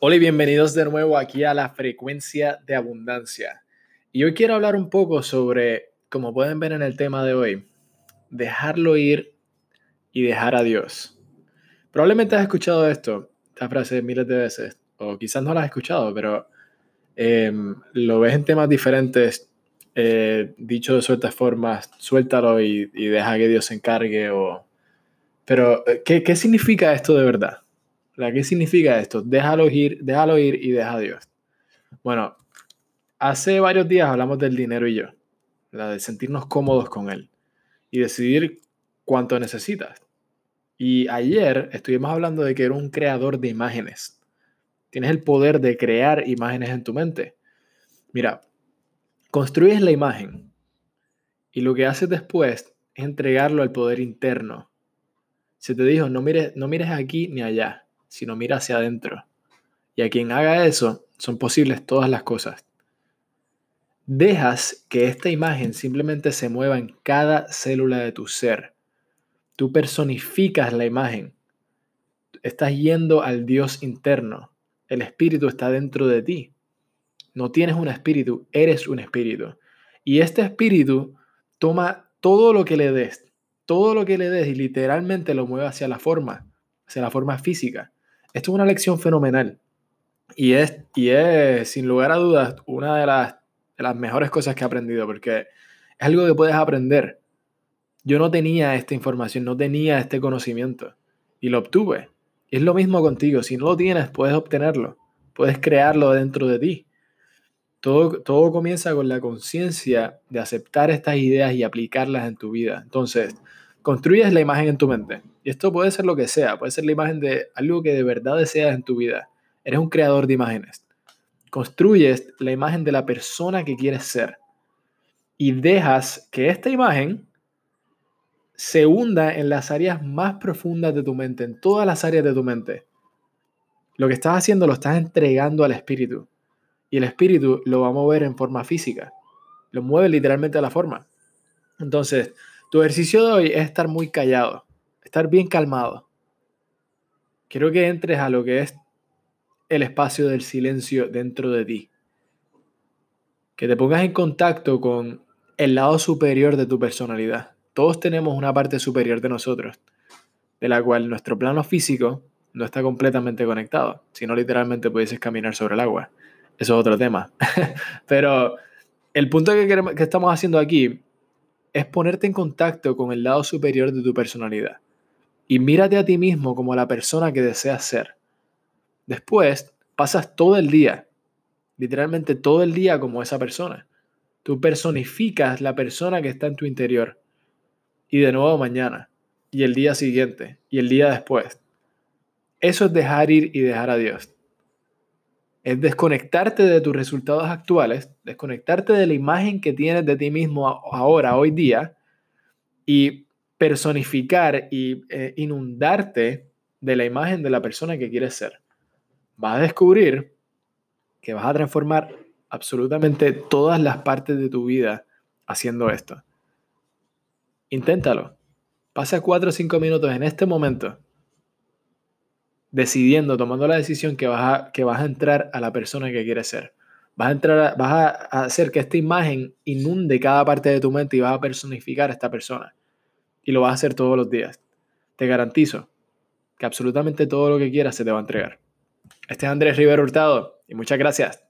Hola y bienvenidos de nuevo aquí a la frecuencia de abundancia. Y hoy quiero hablar un poco sobre, como pueden ver en el tema de hoy, dejarlo ir y dejar a Dios. Probablemente has escuchado esto, esta frase miles de veces, o quizás no la has escuchado, pero em, lo ves en temas diferentes, eh, dicho de ciertas formas, suéltalo y, deja que Dios se encargue. O... Pero, ¿qué, ¿qué significa esto de verdad? ¿Qué significa esto? Déjalo ir, déjalo ir y deja a Dios. Bueno, hace varios días hablamos del dinero y yo, de sentirnos cómodos con él y decidir cuánto necesitas. Y ayer estuvimos hablando de que eres un creador de imágenes. Tienes el poder de crear imágenes en tu mente. Mira, construyes la imagen y lo que haces después es entregarlo al poder interno. Se te dijo, no mires, no mires aquí ni allá sino mira hacia adentro. Y a quien haga eso, son posibles todas las cosas. Dejas que esta imagen simplemente se mueva en cada célula de tu ser. Tú personificas la imagen. Estás yendo al Dios interno. El espíritu está dentro de ti. No tienes un espíritu, eres un espíritu. Y este espíritu toma todo lo que le des, todo lo que le des y literalmente lo mueve hacia la forma, hacia la forma física. Esto es una lección fenomenal y es, y es sin lugar a dudas una de las, mejores cosas que he aprendido porque es algo que puedes aprender. Yo no tenía esta información, no tenía este conocimiento y lo obtuve. Es lo mismo contigo, si no lo tienes, puedes obtenerlo, puedes crearlo dentro de ti. Todo, todo comienza con la conciencia de aceptar estas ideas y aplicarlas en tu vida. Entonces, construyes la imagen en tu mente. Y esto puede ser lo que sea, puede ser la imagen de algo que de verdad deseas en tu vida. Eres un creador de imágenes. Construyes la imagen de la persona que quieres ser. Y dejas que esta imagen se hunda en las áreas más profundas de tu mente, en todas las áreas de tu mente. Lo que estás haciendo lo estás entregando al espíritu. Y el espíritu lo va a mover en forma física. Lo mueve literalmente a la forma. Entonces, tu ejercicio de hoy es estar muy callado, estar bien calmado. Quiero que entres a lo que es el espacio del silencio dentro de ti. Que te pongas en contacto con el lado superior de tu personalidad. Todos tenemos una parte superior de nosotros, de la cual nuestro plano físico no está completamente conectado. Si no, literalmente pudieses caminar sobre el agua. Eso es otro tema. Pero el punto que, que estamos haciendo aquí es ponerte en contacto con el lado superior de tu personalidad y mírate a ti mismo como la persona que deseas ser. Después pasas todo el día, literalmente todo el día como esa persona. Tú personificas la persona que está en tu interior. Y de nuevo mañana, y el día siguiente, y el día después. Eso es dejar ir y dejar a Dios es desconectarte de tus resultados actuales, desconectarte de la imagen que tienes de ti mismo ahora, hoy día, y personificar y eh, inundarte de la imagen de la persona que quieres ser. Vas a descubrir que vas a transformar absolutamente todas las partes de tu vida haciendo esto. Inténtalo. Pasa cuatro o cinco minutos en este momento decidiendo, tomando la decisión que vas a, que vas a entrar a la persona que quieres ser. Vas a, entrar vas a hacer que esta imagen inunde cada parte de tu mente y vas a personificar a esta persona. Y lo vas a hacer todos los días. Te garantizo que absolutamente todo lo que quieras se te va a entregar. Este es Andrés Rivero Hurtado y muchas gracias.